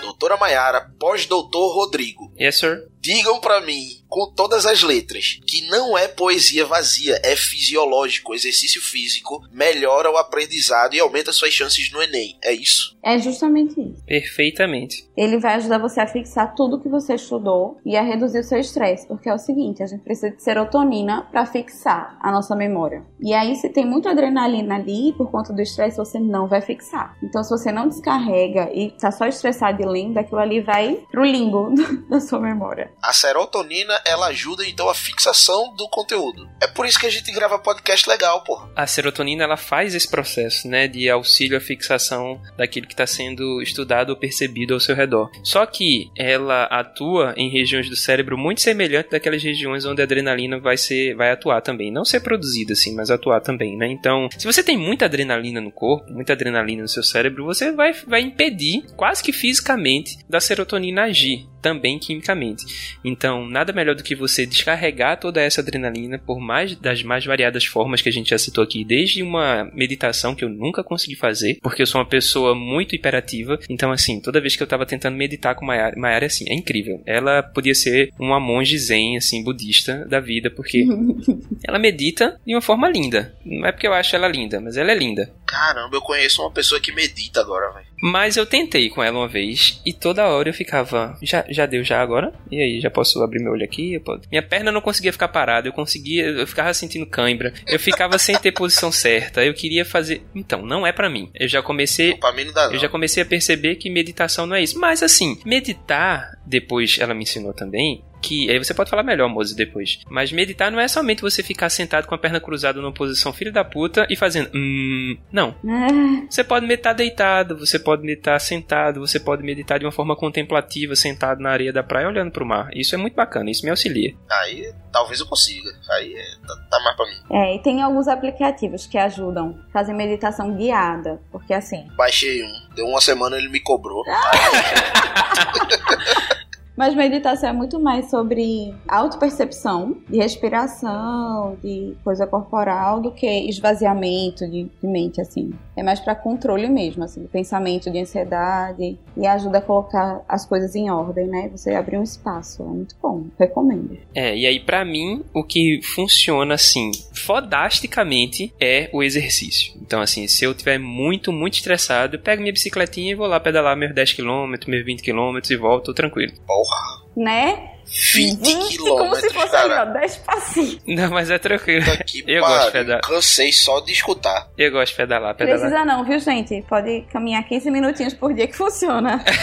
Doutora Maiara, pós-doutor Rodrigo. Yes, sir. Digam para mim, com todas as letras, que não é poesia vazia, é fisiológico. O exercício físico melhora o aprendizado e aumenta suas chances no Enem. É isso? É justamente isso. Perfeitamente. Ele vai ajudar você a fixar tudo que você estudou e a reduzir o seu estresse, porque é o seguinte, a gente precisa de serotonina para fixar a nossa memória. E aí, se tem muita adrenalina ali, por conta do estresse, você não vai fixar. Então, se você não descarrega e tá só estressado e lendo, aquilo ali vai pro limbo da sua memória. A serotonina, ela ajuda então a fixação do conteúdo. É por isso que a gente grava podcast legal, pô. A serotonina, ela faz esse processo, né, de auxílio à fixação daquilo que está sendo estudado ou percebido ao seu redor. Só que ela atua em regiões do cérebro muito semelhantes daquelas regiões onde a adrenalina vai ser vai atuar também, não ser produzida assim, mas atuar também, né? Então, se você tem muita adrenalina no corpo, muita adrenalina no seu cérebro, você vai vai impedir quase que fisicamente da serotonina agir também quimicamente. Então, nada melhor do que você descarregar toda essa adrenalina por mais das mais variadas formas que a gente já citou aqui, desde uma meditação que eu nunca consegui fazer, porque eu sou uma pessoa muito hiperativa. Então, assim, toda vez que eu tava tentando meditar com Mayara, Mayara assim, é incrível. Ela podia ser uma monge zen, assim, budista da vida, porque ela medita de uma forma linda. Não é porque eu acho ela linda, mas ela é linda. Caramba, eu conheço uma pessoa que medita agora, velho. Mas eu tentei com ela uma vez e toda hora eu ficava. Já, já deu já agora? E aí, já posso abrir meu olho aqui? Minha perna não conseguia ficar parada, eu conseguia. Eu ficava sentindo cãibra. Eu ficava sem ter posição certa. Eu queria fazer. Então, não é para mim. Eu já comecei. Não, mim não dá, não. Eu já comecei a perceber que meditação não é isso. Mas assim, meditar, depois ela me ensinou também, que. Aí você pode falar melhor, Mose, depois. Mas meditar não é somente você ficar sentado com a perna cruzada numa posição filho da puta e fazendo. Hum, não. É. Você pode meditar deitado, você pode meditar sentado, você pode meditar de uma forma contemplativa, sentado na areia da praia olhando pro mar. Isso é muito bacana, isso me auxilia. Aí talvez eu consiga. Aí é, tá, tá mais pra mim. É, e tem alguns aplicativos que ajudam a fazer meditação guiada. Porque assim. Baixei um. Deu uma semana ele me cobrou. Mas meditação é muito mais sobre autopercepção, de respiração, de coisa corporal, do que esvaziamento de, de mente, assim. É mais para controle mesmo, assim, de pensamento, de ansiedade. E ajuda a colocar as coisas em ordem, né? Você abrir um espaço. É muito bom. Recomendo. É, e aí para mim, o que funciona, assim, fodasticamente é o exercício. Então, assim, se eu tiver muito, muito estressado, eu pego minha bicicletinha e vou lá pedalar meus 10km, meus 20km e volto tranquilo. Porra. Né? 20 como quilômetros, se fosse cara. aí, ó, 10 passinhos. Não, mas é tranquilo. Que Eu gosto de pedalar. Cansei só de escutar. Eu gosto de pedalar, pedalar. Precisa não, viu, gente? Pode caminhar 15 minutinhos por dia que funciona.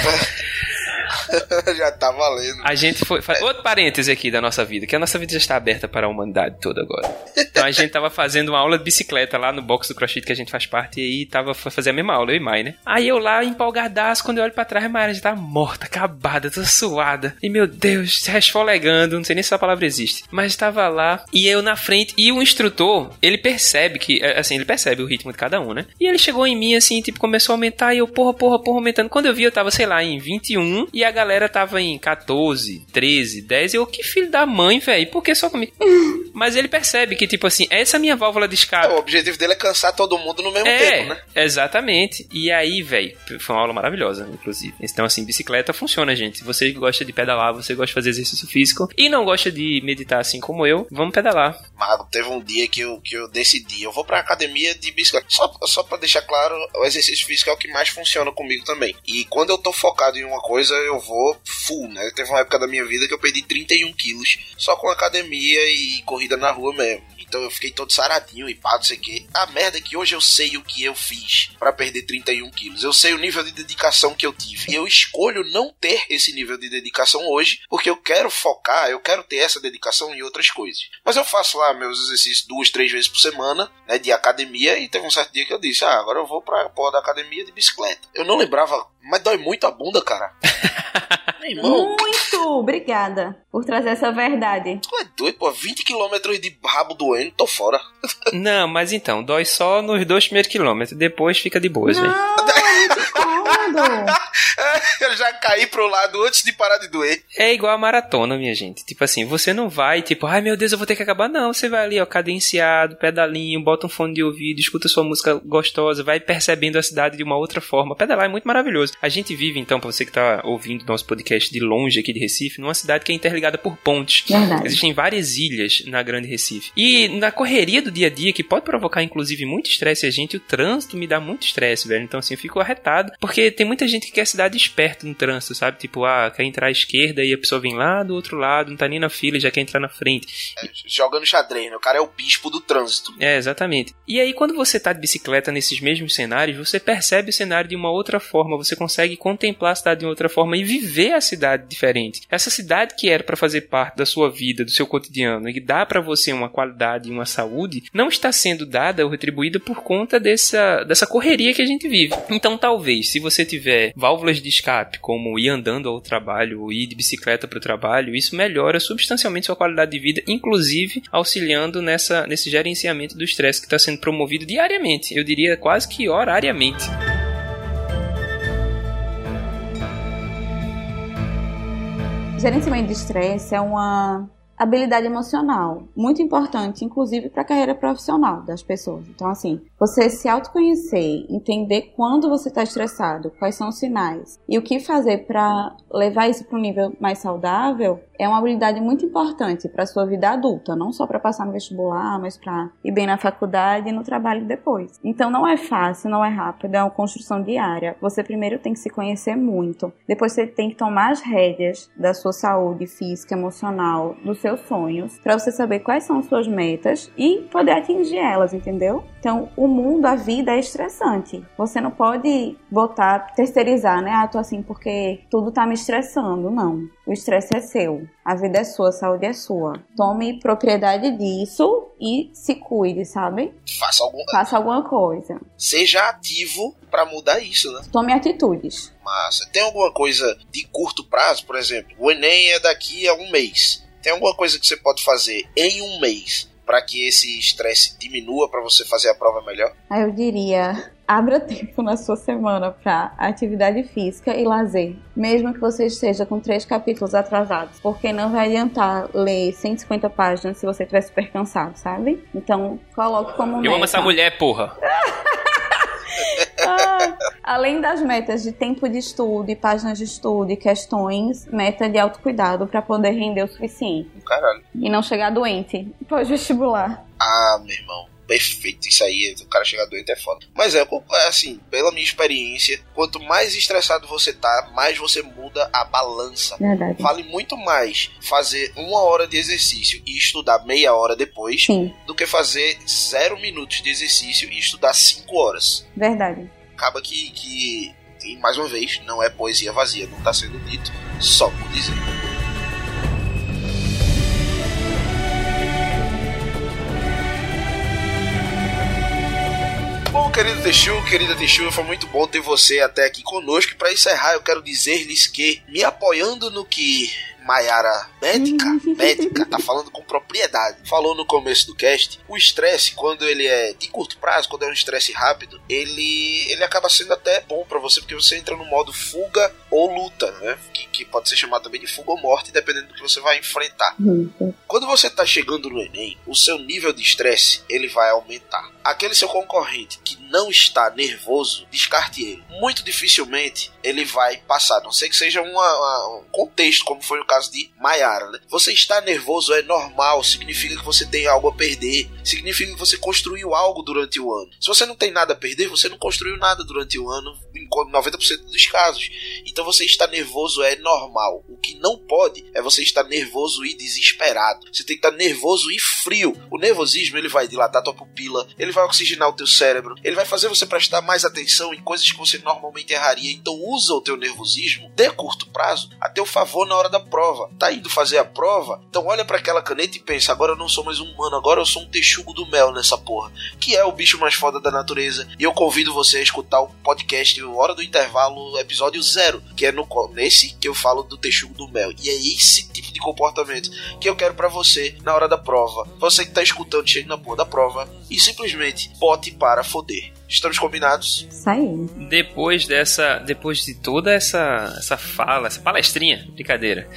Já tá valendo. A gente foi. Outro parêntese aqui da nossa vida, que a nossa vida já está aberta para a humanidade toda agora. Então a gente tava fazendo uma aula de bicicleta lá no box do CrossFit que a gente faz parte, e aí tava fazer a mesma aula, eu e Mai, né? Aí eu lá, empolgadaço, quando eu olho pra trás, a Mayara já tá morta, acabada, toda suada. E meu Deus, se resfolegando, não sei nem se essa palavra existe. Mas tava lá, e eu na frente, e o instrutor, ele percebe que, é, assim, ele percebe o ritmo de cada um, né? E ele chegou em mim, assim, tipo, começou a aumentar, e eu, porra, porra, porra, aumentando. Quando eu vi, eu tava, sei lá, em 21, e a galera tava em 14, 13, 10, e eu, que filho da mãe, velho, por que só comigo? Mas ele percebe que, tipo assim, essa é a minha válvula de escape. O objetivo dele é cansar todo mundo no mesmo É, tempo, né? exatamente. E aí, velho, foi uma aula maravilhosa, inclusive. Então, assim, bicicleta funciona, gente. Você gosta de pedalar, você gosta de fazer exercício físico e não gosta de meditar assim como eu, vamos pedalar. Mago, teve um dia que eu, que eu decidi, eu vou pra academia de bicicleta. Só, só pra deixar claro, o exercício físico é o que mais funciona comigo também. E quando eu tô focado em uma coisa, eu vou full, né? Teve uma época da minha vida que eu perdi 31 quilos só com academia e corrida na rua mesmo. Então eu fiquei todo saradinho e pá, não sei o que. A merda é que hoje eu sei o que eu fiz pra perder 31 quilos. Eu sei o nível de dedicação que eu tive. E eu escolho não ter esse nível de dedicação hoje, porque eu quero focar, eu quero ter essa dedicação em outras coisas. Mas eu faço lá meus exercícios duas, três vezes por semana, né, de academia, e teve um certo dia que eu disse, ah, agora eu vou pra porra da academia de bicicleta. Eu não lembrava, mas dói muito a bunda, cara. Irmão, Muito obrigada por trazer essa verdade. tu é doido, pô, 20 km de rabo doendo, tô fora. Não, mas então, dói só nos dois primeiros quilômetros. Depois fica de boas, velho. É cômodo. eu já caí pro lado antes de parar de doer. É igual a maratona, minha gente. Tipo assim, você não vai, tipo, ai meu Deus, eu vou ter que acabar. Não, você vai ali, ó, cadenciado, pedalinho, bota um fone de ouvido, escuta sua música gostosa, vai percebendo a cidade de uma outra forma. Pedalar é muito maravilhoso. A gente vive, então, pra você que tá ouvindo nosso podcast de longe aqui de Recife, numa cidade que é interligada por pontes. Verdade. Existem várias ilhas na Grande Recife. E na correria do dia a dia, que pode provocar, inclusive, muito estresse a gente, o trânsito me dá muito estresse, velho. Então, assim, eu fico arretado, porque tem muita gente que quer cidade esperta no trânsito, sabe? Tipo, ah, quer entrar à esquerda e a pessoa vem lá do outro lado, não tá nem na fila e já quer entrar na frente. Jogando xadrez, né? O cara é o bispo do trânsito. É, exatamente. E aí, quando você tá de bicicleta nesses mesmos cenários, você percebe o cenário de uma outra forma, você consegue contemplar a cidade de uma outra forma e viver a cidade diferente. Essa cidade que era para fazer parte da sua vida, do seu cotidiano, e que dá para você uma qualidade e uma saúde, não está sendo dada ou retribuída por conta dessa, dessa correria que a gente vive. Então, talvez, se você tiver válvulas de escape, como ir andando ao trabalho ou ir de bicicleta para o trabalho, isso melhora substancialmente sua qualidade de vida, inclusive auxiliando nessa, nesse gerenciamento do estresse que está sendo promovido diariamente. Eu diria quase que horariamente. Gerenciamento de estresse é uma habilidade emocional, muito importante, inclusive para a carreira profissional das pessoas. Então, assim, você se autoconhecer, entender quando você está estressado, quais são os sinais e o que fazer para levar isso para um nível mais saudável é uma habilidade muito importante para sua vida adulta, não só para passar no vestibular, mas para ir bem na faculdade e no trabalho depois. Então não é fácil, não é rápido, é uma construção diária. Você primeiro tem que se conhecer muito, depois você tem que tomar as rédeas da sua saúde física, emocional, dos seus sonhos, para você saber quais são as suas metas e poder atingir elas, entendeu? Então, o mundo, a vida é estressante. Você não pode botar, terceirizar, né? Ah, tô assim porque tudo tá me estressando. Não. O estresse é seu. A vida é sua, a saúde é sua. Tome propriedade disso e se cuide, sabe? Faça alguma, Faça alguma coisa. seja ativo pra mudar isso, né? Tome atitudes. Massa. Tem alguma coisa de curto prazo, por exemplo? O Enem é daqui a um mês. Tem alguma coisa que você pode fazer em um mês para que esse estresse diminua para você fazer a prova melhor? Aí eu diria, abra tempo na sua semana para atividade física e lazer, mesmo que você esteja com três capítulos atrasados, porque não vai adiantar ler 150 páginas se você estiver super cansado, sabe? Então, coloque como meta. Eu amo essa mulher, porra. Ah, além das metas de tempo de estudo e páginas de estudo e questões, meta de autocuidado para poder render o suficiente Caralho. e não chegar doente pós-vestibular. Ah, meu irmão. Perfeito, isso aí, o cara chegar doente é foda. Mas é, é assim, pela minha experiência, quanto mais estressado você tá, mais você muda a balança. Verdade. Vale muito mais fazer uma hora de exercício e estudar meia hora depois Sim, do que fazer zero minutos de exercício e estudar cinco horas. verdade. Acaba que, que e mais uma vez, não é poesia vazia, não tá sendo dito só por dizer. Bom, querido Teixu, querida Teixu, foi muito bom ter você até aqui conosco. E para encerrar, eu quero dizer-lhes que, me apoiando no que Maiara, médica, médica, tá falando com propriedade, falou no começo do cast, o estresse, quando ele é de curto prazo, quando é um estresse rápido, ele, ele acaba sendo até bom para você, porque você entra no modo fuga ou luta, né? Que, que pode ser chamado também de fuga ou morte, dependendo do que você vai enfrentar. Quando você está chegando no Enem, o seu nível de estresse ele vai aumentar. Aquele seu concorrente que não está nervoso, descarte ele. Muito dificilmente ele vai passar, não sei que seja uma- uma- um contexto, como foi o caso de Maiara. Né? Você está nervoso é normal, significa que você tem algo a perder, significa que você construiu algo durante o ano. Se você não tem nada a perder, você não construiu nada durante o ano, em 90% dos casos. Então você estar nervoso é normal. O que não pode é você estar nervoso e desesperado. Você tem que estar nervoso e frio. O nervosismo ele vai dilatar tua pupila, ele vai oxigenar o teu cérebro, ele vai fazer você prestar mais atenção em coisas que você normalmente erraria. Então usa o teu nervosismo de curto prazo a teu favor na hora da prova. Tá indo fazer a prova? Então olha para aquela caneta e pensa: agora eu não sou mais um humano, agora eu sou um texugo do mel nessa porra, que é o bicho mais foda da natureza. E eu convido você a escutar o podcast Hora do Intervalo, episódio zero, que é no nesse que eu falo do texugo do mel. E é esse tipo de comportamento que eu quero para você na hora da prova. Você que tá escutando, chega na porra da prova e simplesmente bote para foder. Estamos combinados? Isso aí. Depois dessa. Depois de toda essa, essa fala, essa palestrinha, brincadeira.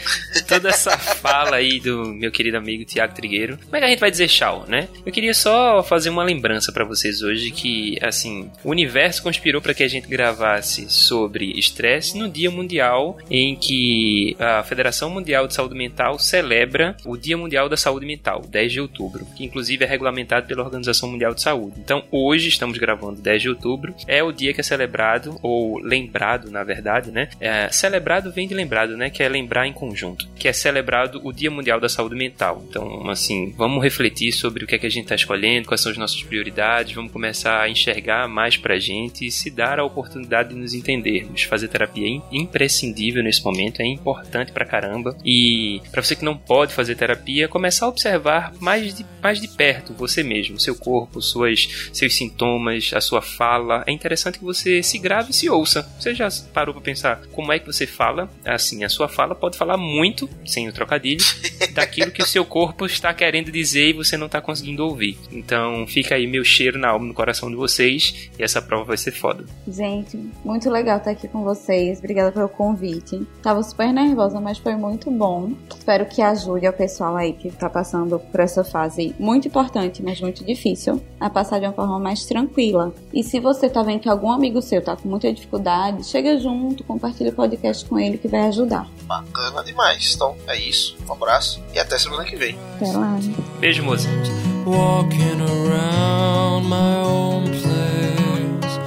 Toda essa fala aí do meu querido amigo Tiago Trigueiro. Como é que a gente vai dizer tchau, né? Eu queria só fazer uma lembrança pra vocês hoje que, assim, o universo conspirou para que a gente gravasse sobre estresse no Dia Mundial em que a Federação Mundial de Saúde Mental celebra o Dia Mundial da Saúde Mental, 10 de outubro, que inclusive é regulamentado pela Organização Mundial de Saúde. Então, hoje estamos gravando 10 de outubro, é o dia que é celebrado ou lembrado, na verdade, né? É, celebrado vem de lembrado, né? Que é lembrar em conjunto, que é celebrado o Dia Mundial da Saúde Mental. Então, assim, vamos refletir sobre o que é que a gente está escolhendo, quais são as nossas prioridades, vamos começar a enxergar mais pra gente e se dar a oportunidade de nos entendermos. Fazer terapia é im- imprescindível nesse momento, é importante pra caramba. E pra você que não pode fazer terapia, começar a observar mais de, mais de perto você mesmo, seu corpo, suas, seus sintomas, a sua sua fala. É interessante que você se grave e se ouça. Você já parou pra pensar como é que você fala? Assim, a sua fala pode falar muito, sem o trocadilho, daquilo que o seu corpo está querendo dizer e você não está conseguindo ouvir. Então, fica aí meu cheiro na alma, no coração de vocês e essa prova vai ser foda. Gente, muito legal estar aqui com vocês. Obrigada pelo convite. Tava super nervosa, mas foi muito bom. Espero que ajude ao pessoal aí que tá passando por essa fase muito importante, mas muito difícil, a passar de uma forma mais tranquila. E se você tá vendo que algum amigo seu tá com muita dificuldade, chega junto, compartilha o podcast com ele que vai ajudar. Bacana demais. Então, é isso. Um abraço e até semana que vem. Até lá. Beijo, moça. Walking around my own place,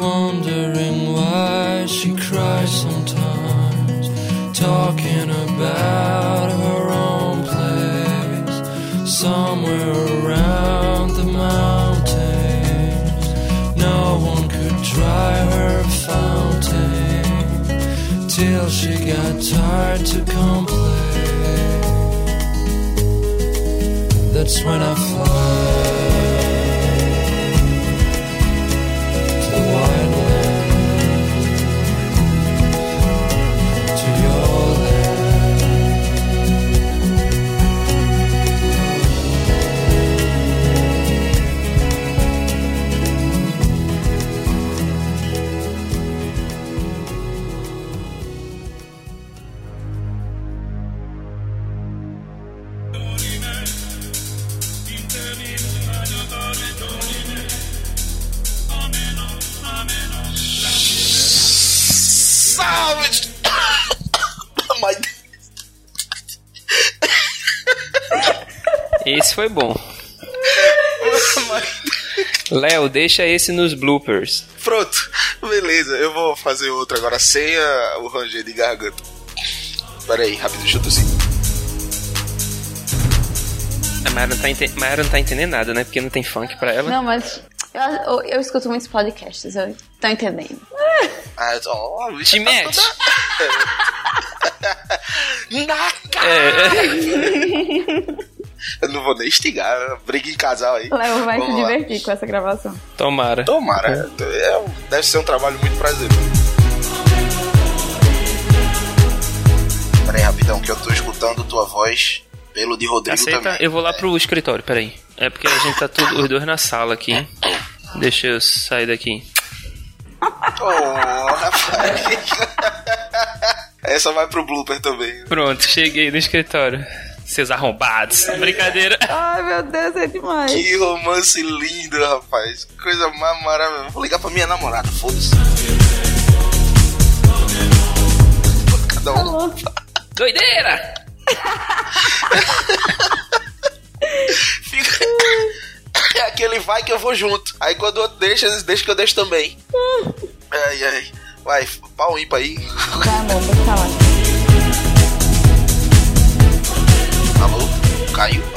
wondering why she cries sometimes, talking about her own place, somewhere around the mountains. No one could dry her fountain till she got tired to complain. That's when I fly Esse foi bom. Léo, deixa esse nos bloopers. Pronto, beleza. Eu vou fazer outro agora sem a- o ranger de garganta. Pera aí, rápido, deixa eu tossir. A Mayra não, tá ente- não tá entendendo nada, né? Porque não tem funk pra ela. Não, mas eu, eu, eu escuto muitos podcasts, eu tô entendendo. Ah, ó, oh, Te mete. Na cara! É, Eu não vou nem instigar, briga em casal aí. Léo vai se Vamos lá. divertir com essa gravação. tomara. Tomara, é, um- deve ser um trabalho muito prazeroso. Pera aí, rapidão, que eu tô escutando tua voz pelo de Rodrigo Aceita? também. Eu vou lá pro escritório, peraí. É porque a gente tá tudo, os dois na sala aqui. Deixa eu sair daqui. Oh, rapaz. Essa vai pro blooper também. Pronto, cheguei no escritório. Seus arrombados. Brincadeira. Ai, meu Deus, é demais. Que romance lindo, rapaz. Coisa mais maravilhosa. Vou ligar pra minha namorada, foda-se. Cada um. Doideira! Fica... É aquele vai que eu vou junto. Aí quando o outro deixa, eles deixam que eu deixo também. Ai, ai. Vai, pau ímpar aí. Tá bom, vou falar.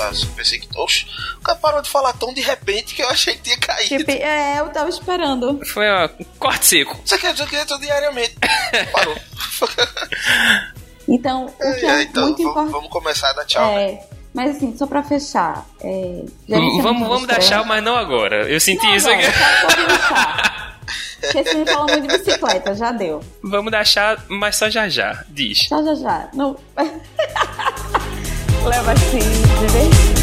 Ah, eu pensei que. Oxe, o cara parou de falar tão de repente que eu achei que tinha caído. Tipo, é, eu tava esperando. Foi ó, um corte seco. Você quer dizer que tô diariamente? Parou. Então, o que É, é então, muito importante. vamos começar a dar tchau. né? É, mas assim, só pra fechar. É, Vamos, vamos dar tchau, mas não agora. Eu senti isso aqui. Porque você me falou muito de bicicleta, já deu. Vamos dar tchau, mas só já já. Diz. Já, já, já. Não. Leva assim, divertir.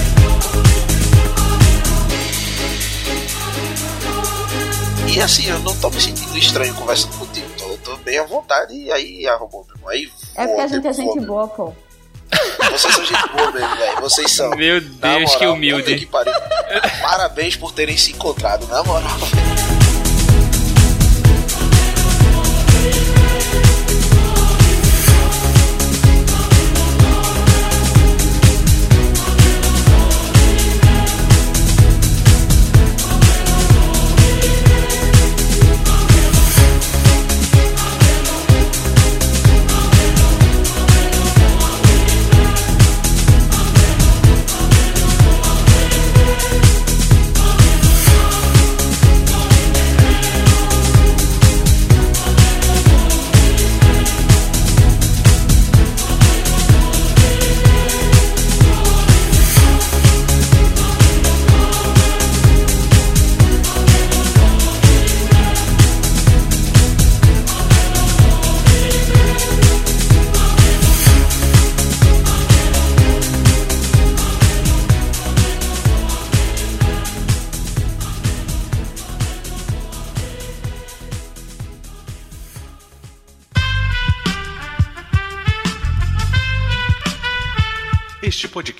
E assim, eu não tô me sentindo estranho conversando contigo. Tô, tô bem à vontade e aí arrumou, meu irmão. Aí É porque a gente é gente boa, pô. Vocês são gente boa mesmo, velho. Vocês são. Meu Deus, que humilde. que. Parabéns por terem se encontrado, na moral.